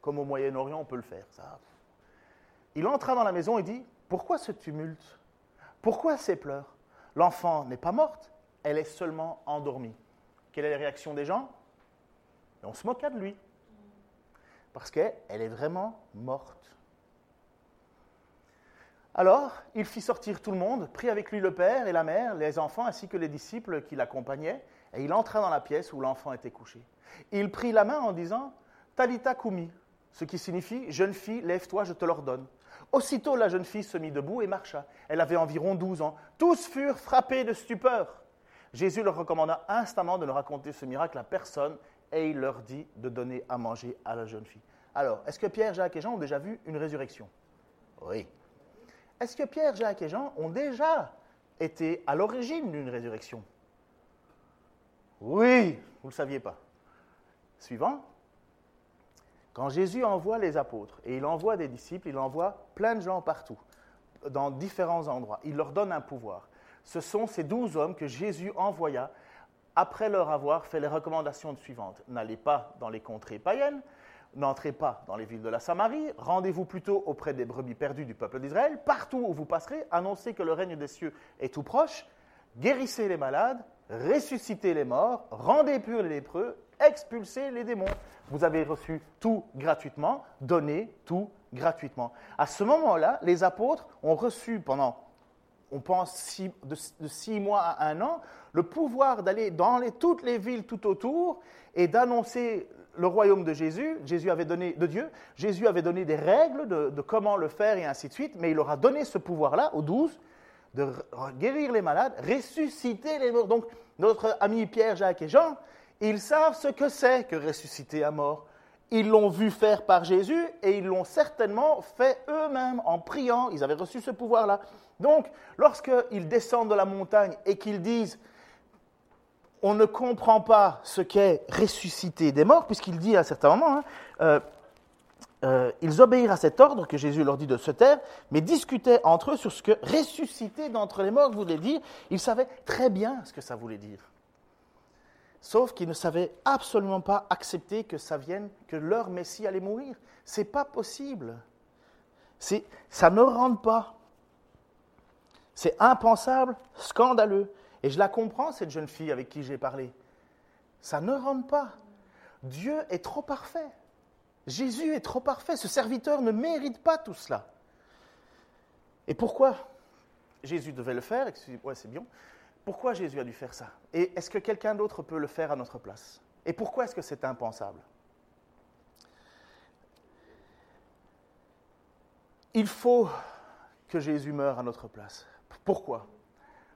comme au Moyen-Orient on peut le faire. Il entra dans la maison et dit Pourquoi ce tumulte? Pourquoi ces pleurs? L'enfant n'est pas morte, elle est seulement endormie. Quelle est la réaction des gens? On se moqua de lui, parce qu'elle est vraiment morte. Alors, il fit sortir tout le monde, prit avec lui le père et la mère, les enfants ainsi que les disciples qui l'accompagnaient, et il entra dans la pièce où l'enfant était couché. Il prit la main en disant Talita kumi, ce qui signifie Jeune fille, lève-toi, je te l'ordonne. Aussitôt la jeune fille se mit debout et marcha. Elle avait environ douze ans. Tous furent frappés de stupeur. Jésus leur recommanda instamment de ne raconter ce miracle à personne et il leur dit de donner à manger à la jeune fille. Alors, est-ce que Pierre, Jacques et Jean ont déjà vu une résurrection? Oui. Est-ce que Pierre, Jacques et Jean ont déjà été à l'origine d'une résurrection? Oui, vous ne le saviez pas. Suivant. Quand Jésus envoie les apôtres, et il envoie des disciples, il envoie plein de gens partout, dans différents endroits, il leur donne un pouvoir. Ce sont ces douze hommes que Jésus envoya après leur avoir fait les recommandations suivantes. N'allez pas dans les contrées païennes, N'entrez pas dans les villes de la Samarie, rendez-vous plutôt auprès des brebis perdues du peuple d'Israël. Partout où vous passerez, annoncez que le règne des cieux est tout proche, guérissez les malades, ressuscitez les morts, rendez purs les lépreux, expulsez les démons. Vous avez reçu tout gratuitement, donnez tout gratuitement. À ce moment-là, les apôtres ont reçu pendant, on pense, de, six mois à un an, le pouvoir d'aller dans toutes les villes tout autour et d'annoncer le royaume de Jésus, Jésus avait donné, de Dieu, Jésus avait donné des règles de, comment le faire et ainsi de suite, mais il leur a donné ce pouvoir-là, aux douze, de guérir les malades, ressusciter les morts. Donc, notre ami Pierre, Jacques et Jean, ils savent ce que c'est que ressusciter à mort. Ils l'ont vu faire par Jésus et ils l'ont certainement fait eux-mêmes en priant. Ils avaient reçu ce pouvoir-là. Donc, lorsqu'ils descendent de la montagne et qu'ils disent on ne comprend pas ce qu'est ressusciter des morts, puisqu'il dit à un certain hein, euh, euh, ils obéirent à cet ordre que Jésus leur dit de se taire, mais discutaient entre eux sur ce que ressusciter d'entre les morts voulait dire. Ils savaient très bien ce que ça voulait dire. Sauf qu'ils ne savaient absolument pas accepter que ça vienne, que leur Messie allait mourir. C'est pas possible. Ça ne rentre pas. C'est impensable, scandaleux. Et je la comprends, cette jeune fille avec qui j'ai parlé. Ça ne rentre pas. Dieu est trop parfait. Jésus est trop parfait. Ce serviteur ne mérite pas tout cela. Et pourquoi Jésus devait le faire Ouais, c'est bien. Pourquoi Jésus a dû faire ça? Et est-ce que quelqu'un d'autre peut le faire à notre place? Et pourquoi est-ce que c'est impensable? Il faut que Jésus meure à notre place. Pourquoi?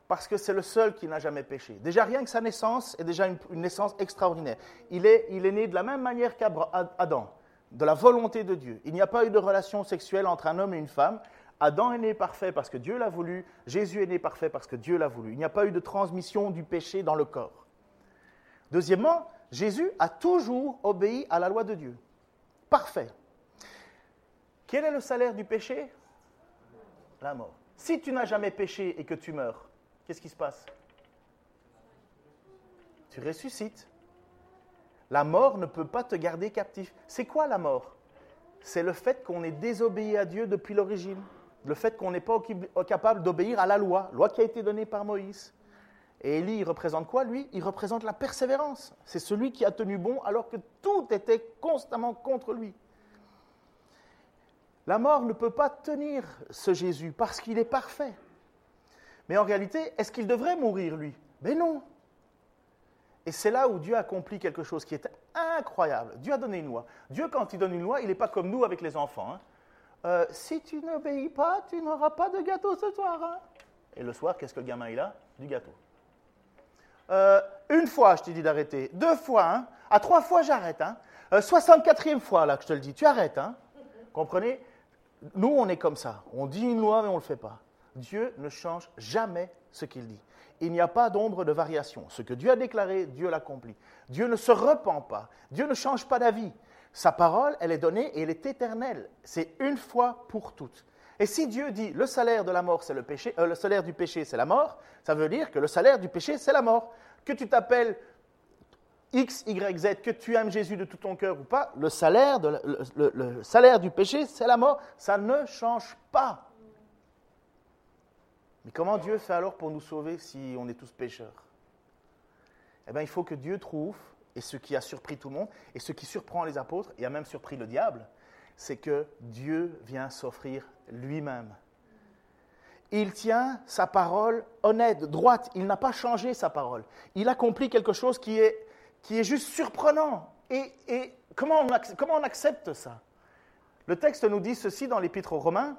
Parce que c'est le seul qui n'a jamais péché. Déjà, rien que sa naissance est déjà une, naissance extraordinaire. Il est, il est né de la même manière qu'Adam, de la volonté de Dieu. Il n'y a pas eu de relation sexuelle entre un homme et une femme. Adam est né parfait parce que Dieu l'a voulu. Jésus est né parfait parce que Dieu l'a voulu. Il n'y a pas eu de transmission du péché dans le corps. Deuxièmement, Jésus a toujours obéi à la loi de Dieu. Parfait. Quel est le salaire du péché? La mort. Si tu n'as jamais péché et que tu meurs, qu'est-ce qui se passe? Tu ressuscites. La mort ne peut pas te garder captif. C'est quoi la mort? C'est le fait qu'on ait désobéi à Dieu depuis l'origine. Le fait qu'on n'est pas capable d'obéir à la loi, loi qui a été donnée par Moïse. Et Élie, il représente quoi, lui? Il représente la persévérance. C'est celui qui a tenu bon alors que tout était constamment contre lui. La mort ne peut pas tenir ce Jésus parce qu'il est parfait. Mais en réalité, est-ce qu'il devrait mourir, lui? Mais non. Et c'est là où Dieu accomplit quelque chose qui est incroyable. Dieu a donné une loi. Dieu, quand il donne une loi, il n'est pas comme nous avec les enfants. Hein. Euh, si tu n'obéis pas, tu n'auras pas de gâteau ce soir. Hein. Et le soir, qu'est-ce que le gamin il a? Du gâteau. Euh, une fois, je t'ai dit d'arrêter. Deux fois, hein. À trois fois, j'arrête. Hein. 64e euh, fois, là, que je te le dis. Tu arrêtes. Hein. Comprenez? Nous, on est comme ça. On dit une loi, mais on ne le fait pas. Dieu ne change jamais ce qu'il dit. Il n'y a pas d'ombre de variation. Ce que Dieu a déclaré, Dieu l'accomplit. Dieu ne se repent pas. Dieu ne change pas d'avis. Sa parole, elle est donnée et elle est éternelle. C'est une fois pour toutes. Et si Dieu dit le salaire de la mort, c'est le péché, euh, le salaire du péché, c'est la mort, ça veut dire que le salaire du péché, c'est la mort. Que tu t'appelles X, Y, Z, que tu aimes Jésus de tout ton cœur ou pas, le salaire, le salaire du péché, c'est la mort. Ça ne change pas. Mais comment Dieu fait alors pour nous sauver si on est tous pécheurs? Eh bien, il faut que Dieu trouve, et ce qui a surpris tout le monde, et ce qui surprend les apôtres, et a même surpris le diable, c'est que Dieu vient s'offrir lui-même. Il tient sa parole honnête, droite. Il n'a pas changé sa parole. Il accomplit quelque chose qui est, qui est juste surprenant. Et, et comment, on, comment on accepte ça? Le texte nous dit ceci dans l'Épître aux Romains.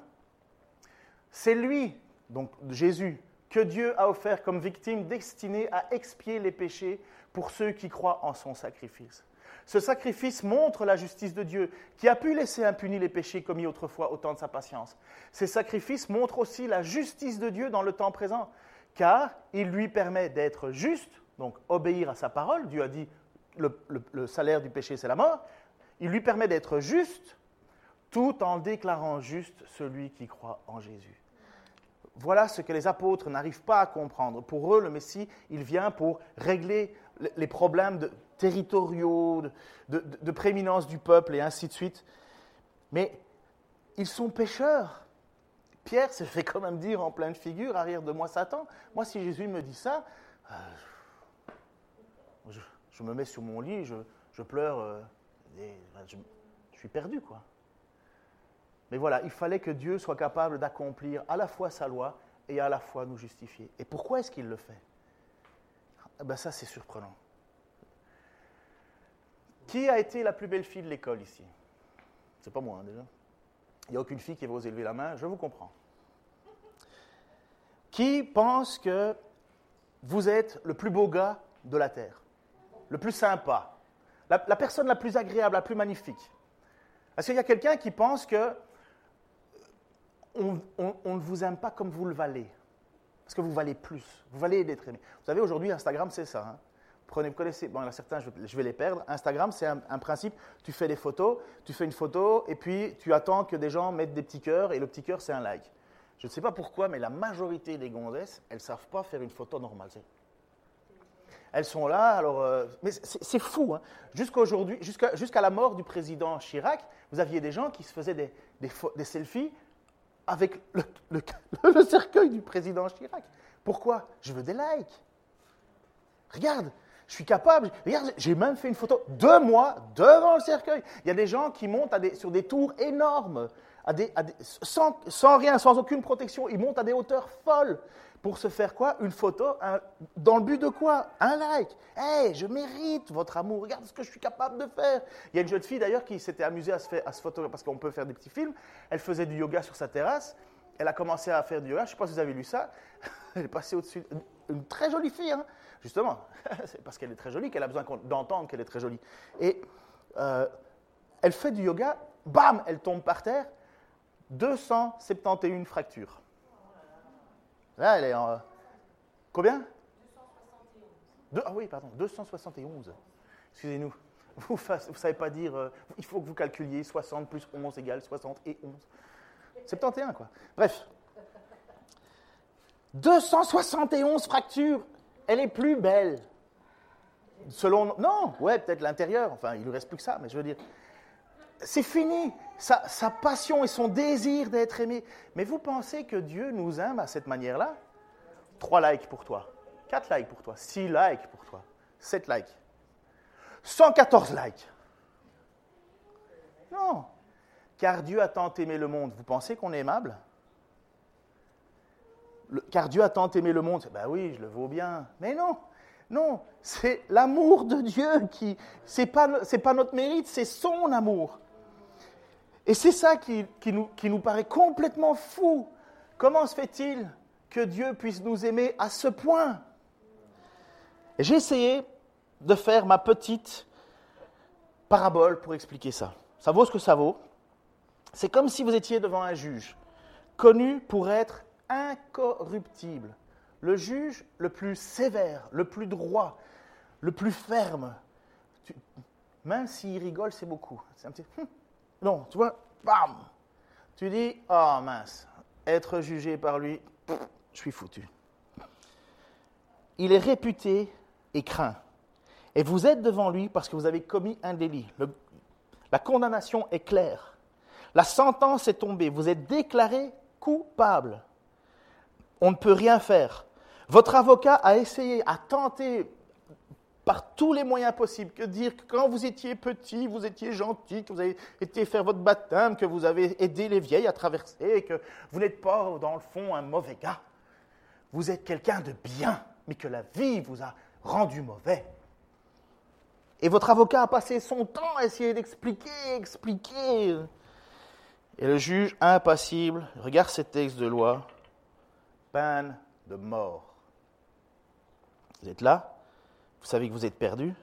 C'est lui donc Jésus, que Dieu a offert comme victime destinée à expier les péchés pour ceux qui croient en son sacrifice. Ce sacrifice montre la justice de Dieu, qui a pu laisser impunis les péchés commis autrefois au temps de sa patience. Ces sacrifices montrent aussi la justice de Dieu dans le temps présent, car il lui permet d'être juste, donc obéir à sa parole. Dieu a dit le, le salaire du péché, c'est la mort. Il lui permet d'être juste, tout en déclarant juste celui qui croit en Jésus. Voilà ce que les apôtres n'arrivent pas à comprendre. Pour eux, le Messie, il vient pour régler les problèmes territoriaux, de, prééminence du peuple et ainsi de suite. Mais ils sont pécheurs. Pierre se fait quand même dire en pleine figure, arrière de moi Satan. Moi, si Jésus me dit ça, euh, je, me mets sur mon lit, je, pleure, euh, je, je suis perdu, quoi. Mais voilà, il fallait que Dieu soit capable d'accomplir à la fois sa loi et à la fois nous justifier. Et pourquoi est-ce qu'il le fait? Eh ben Ça, c'est surprenant. Qui a été la plus belle fille de l'école ici? C'est pas moi, hein, déjà. Il n'y a aucune fille qui va oser lever la main, je vous comprends. Qui pense que vous êtes le plus beau gars de la Terre? Le plus sympa? La, la personne la plus agréable, la plus magnifique? Est-ce qu'il y a quelqu'un qui pense que on, ne vous aime pas comme vous le valez. Parce que vous valez plus. Vous valez d'être aimé. Vous savez, aujourd'hui, Instagram, c'est ça. Hein. Prenez, vous connaissez, bon, il y en a certains, je, vais les perdre. Instagram, c'est un, principe, tu fais des photos, tu fais une photo, et puis tu attends que des gens mettent des petits cœurs, et le petit cœur, c'est un like. Je ne sais pas pourquoi, mais la majorité des gonzesses, elles ne savent pas faire une photo normale. Elles sont là, alors. Euh, mais c'est fou, hein. Jusqu'à la mort du président Chirac, vous aviez des gens qui se faisaient des selfies avec le, cercueil du président Chirac. Pourquoi? Je veux des likes. Regarde, je suis capable. Regarde, j'ai même fait une photo de moi devant le cercueil. Il y a des gens qui montent sur des tours énormes, sans, sans, rien, sans aucune protection. Ils montent à des hauteurs folles. Pour se faire quoi? Une photo Dans le but de quoi? Un like. Hé, je mérite votre amour. Regarde ce que je suis capable de faire. Il y a une jeune fille d'ailleurs qui s'était amusée à se, faire, à se photographier parce qu'on peut faire des petits films. Elle faisait du yoga sur sa terrasse. Elle a commencé à faire du yoga. Je ne sais pas si vous avez lu ça. Elle est passée au-dessus. Une, très jolie fille, hein justement. C'est parce qu'elle est très jolie qu'elle a besoin d'entendre qu'elle est très jolie. Et euh, elle fait du yoga. Bam Elle tombe par terre. 271 fractures. Là, elle est en. Combien? 271. ah oui, pardon, 271. Excusez-nous. Vous ne savez pas dire. Euh, il faut que vous calculiez 60 plus 11 égale 60 et 11. 71, quoi. Bref. 271 fractures. Elle est plus belle. selon. Non, ouais, peut-être l'intérieur. Enfin, il ne lui reste plus que ça, mais je veux dire. C'est fini. Sa, sa passion et son désir d'être aimé. Mais vous pensez que Dieu nous aime à cette manière-là? Trois likes pour toi. Quatre likes pour toi. Six likes pour toi. Sept likes. 114 likes. Non. Car Dieu a tant aimé le monde. Vous pensez qu'on est aimable? Car Dieu a tant aimé le monde. Ben oui, je le vaux bien. Mais non. Non, c'est l'amour de Dieu qui. Ce n'est pas, pas notre mérite, c'est son amour. Et c'est ça qui, nous, qui nous paraît complètement fou. Comment se fait-il que Dieu puisse nous aimer à ce point? J'ai essayé de faire ma petite parabole pour expliquer ça. Ça vaut ce que ça vaut. C'est comme si vous étiez devant un juge, connu pour être incorruptible, le juge le plus sévère, le plus droit, le plus ferme. même s'il rigole, c'est beaucoup. C'est un petit. Hum. Non, tu vois, bam Tu dis, oh mince, être jugé par lui, je suis foutu. Il est réputé et craint. Et vous êtes devant lui parce que vous avez commis un délit. la condamnation est claire. La sentence est tombée. Vous êtes déclaré coupable. On ne peut rien faire. Votre avocat a essayé, a tenté par tous les moyens possibles que dire que quand vous étiez petit, vous étiez gentil, que vous avez été faire votre baptême, que vous avez aidé les vieilles à traverser, que vous n'êtes pas, dans le fond, un mauvais gars. Vous êtes quelqu'un de bien, mais que la vie vous a rendu mauvais. Et votre avocat a passé son temps à essayer d'expliquer, expliquer. Et le juge, impassible, regarde ces textes de loi, peine de mort. Vous êtes là, savez que vous êtes perdu,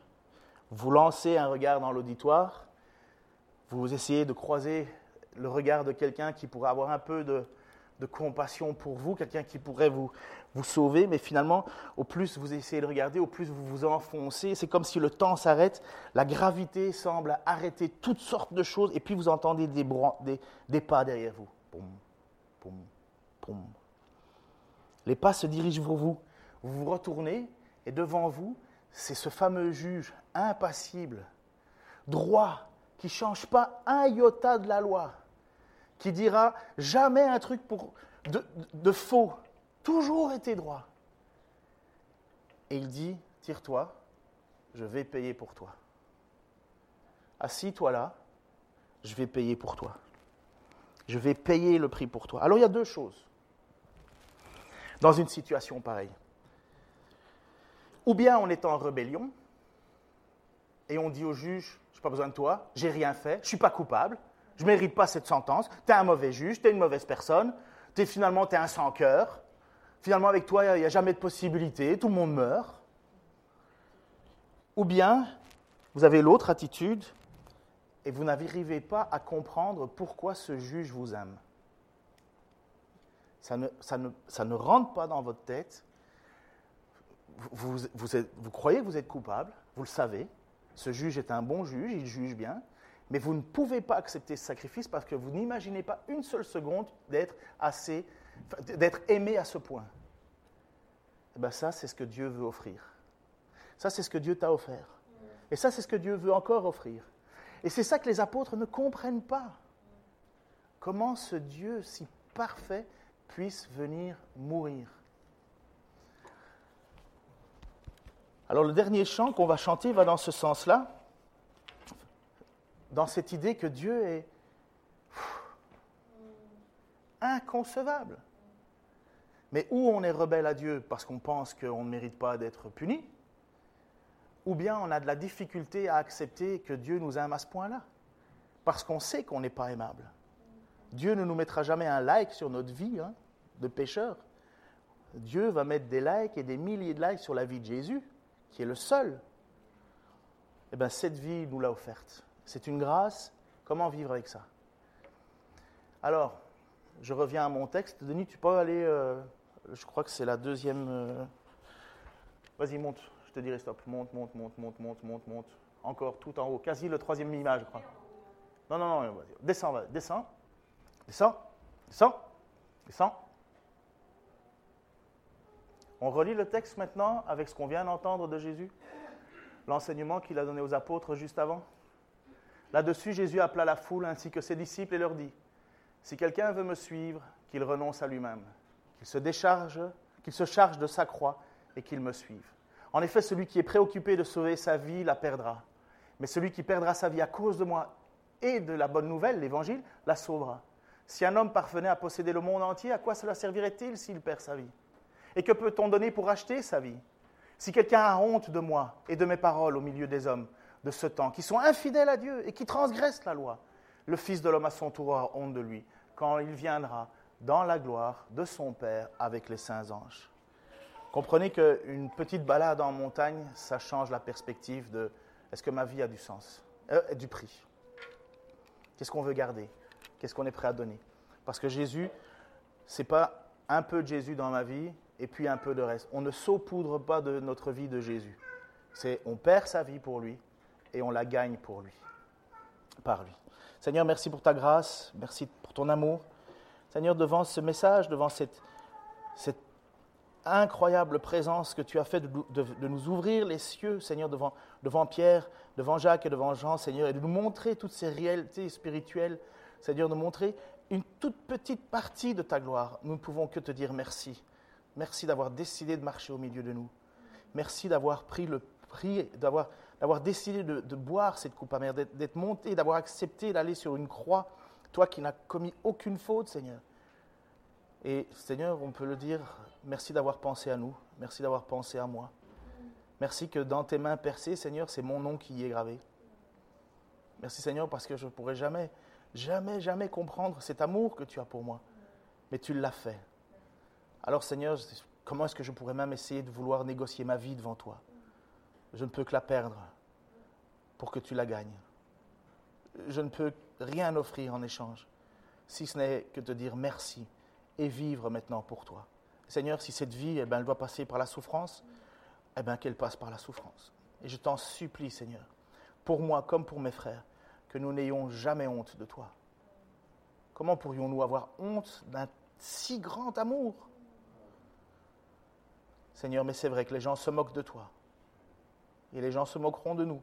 vous lancez un regard dans l'auditoire, vous essayez de croiser le regard de quelqu'un qui pourrait avoir un peu de, compassion pour vous, quelqu'un qui pourrait vous, vous sauver, mais finalement, au plus vous essayez de regarder, au plus vous vous enfoncez. C'est comme si le temps s'arrête, la gravité semble arrêter toutes sortes de choses, et puis vous entendez des, pas derrière vous. Les pas se dirigent vers vous. Vous vous retournez, et devant vous, c'est ce fameux juge impassible, droit, qui ne change pas un iota de la loi qui dira jamais un truc pour, de, faux, toujours été droit. Et il dit, tire-toi, je vais payer pour toi. Assis-toi là, je vais payer pour toi. Je vais payer le prix pour toi. Alors il y a deux choses dans une situation pareille. Ou bien on est en rébellion et on dit au juge, je n'ai pas besoin de toi, j'ai rien fait, je ne suis pas coupable, je ne mérite pas cette sentence, tu es un mauvais juge, tu es une mauvaise personne, finalement tu es un sans-cœur, finalement avec toi il n'y a, jamais de possibilité, tout le monde meurt. Ou bien vous avez l'autre attitude et vous n'arrivez pas à comprendre pourquoi ce juge vous aime. Ça ne rentre pas dans votre tête. Vous, croyez que vous êtes coupable, vous le savez. Ce juge est un bon juge, il juge bien, mais vous ne pouvez pas accepter ce sacrifice parce que vous n'imaginez pas une seule seconde d'être assez, d'être aimé à ce point. Et eh bien ça, c'est ce que Dieu veut offrir. Ça, c'est ce que Dieu t'a offert. Et ça, c'est ce que Dieu veut encore offrir. Et c'est ça que les apôtres ne comprennent pas. Comment ce Dieu si parfait puisse venir mourir? Alors le dernier chant qu'on va chanter va dans ce sens-là dans cette idée que Dieu est inconcevable. Mais ou on est rebelle à Dieu parce qu'on pense qu'on ne mérite pas d'être puni, ou bien on a de la difficulté à accepter que Dieu nous aime à ce point-là, parce qu'on sait qu'on n'est pas aimable. Dieu ne nous mettra jamais un like sur notre vie hein, de pécheur. Dieu va mettre des likes et des milliers de likes sur la vie de Jésus, qui est le seul. Eh bien, cette vie nous l'a offerte. C'est une grâce. Comment vivre avec ça? Alors, je reviens à mon texte. Denis, tu peux aller, euh, je crois que c'est la deuxième... Euh, vas-y, monte, je te dirai stop. Monte, monte, monte, monte, monte, monte, monte. Encore tout en haut, quasi le troisième image, je crois. Non, non, non. Descends, descends. Descends, descends, descends. On relit le texte maintenant avec ce qu'on vient d'entendre de Jésus. l'enseignement qu'il a donné aux apôtres juste avant Là-dessus, Jésus appela la foule ainsi que ses disciples et leur dit, Si quelqu'un veut me suivre, qu'il renonce à lui-même, qu'il se décharge, qu'il se charge de sa croix et qu'il me suive. En effet, celui qui est préoccupé de sauver sa vie la perdra. Mais celui qui perdra sa vie à cause de moi et de la bonne nouvelle, l'Évangile, la sauvera. Si un homme parvenait à posséder le monde entier, à quoi cela servirait-il s'il perd sa vie? Et que peut-on donner pour acheter sa vie? Si quelqu'un a honte de moi et de mes paroles au milieu des hommes de ce temps, qui sont infidèles à Dieu et qui transgressent la loi, le Fils de l'homme à son tour aura honte de lui, quand il viendra dans la gloire de son Père avec les saints anges. Comprenez qu'une petite balade en montagne, ça change la perspective de est-ce que ma vie a du sens, euh, du prix? Qu'est-ce qu'on veut garder? Qu'est-ce qu'on est prêt à donner? Parce que Jésus, c'est pas un peu de Jésus dans ma vie et puis un peu de reste. On ne saupoudre pas de notre vie de Jésus. C'est on perd sa vie pour lui et on la gagne pour lui, par lui. Seigneur, merci pour ta grâce, merci pour ton amour. Seigneur, devant ce message, devant cette, incroyable présence que tu as fait de, nous ouvrir les cieux, Seigneur, devant, devant Pierre, devant Jacques et devant Jean, Seigneur, et de nous montrer toutes ces réalités spirituelles, Seigneur, de montrer une toute petite partie de ta gloire. Nous ne pouvons que te dire merci. Merci d'avoir décidé de marcher au milieu de nous. Merci d'avoir pris le prix, d'avoir, décidé de, boire cette coupe amère, d'être monté, d'avoir accepté d'aller sur une croix, toi qui n'as commis aucune faute, Seigneur. Et Seigneur, on peut le dire, merci d'avoir pensé à nous, merci d'avoir pensé à moi. Merci que dans tes mains percées, Seigneur, c'est mon nom qui y est gravé. Merci Seigneur parce que je ne pourrais jamais, jamais, jamais comprendre cet amour que tu as pour moi. Mais tu l'as fait. Alors Seigneur, comment est-ce que je pourrais même essayer de vouloir négocier ma vie devant toi? Je ne peux que la perdre pour que tu la gagnes. Je ne peux rien offrir en échange, si ce n'est que te dire merci et vivre maintenant pour toi. Seigneur, si cette vie, eh ben, doit passer par la souffrance, eh bien, qu'elle passe par la souffrance. Et je t'en supplie, Seigneur, pour moi comme pour mes frères, que nous n'ayons jamais honte de toi. Comment pourrions-nous avoir honte d'un si grand amour? Seigneur, mais c'est vrai que les gens se moquent de toi. Et les gens se moqueront de nous.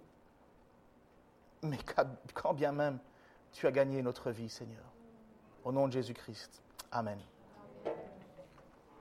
Mais quand bien même tu as gagné notre vie, Seigneur. Au nom de Jésus-Christ. Amen.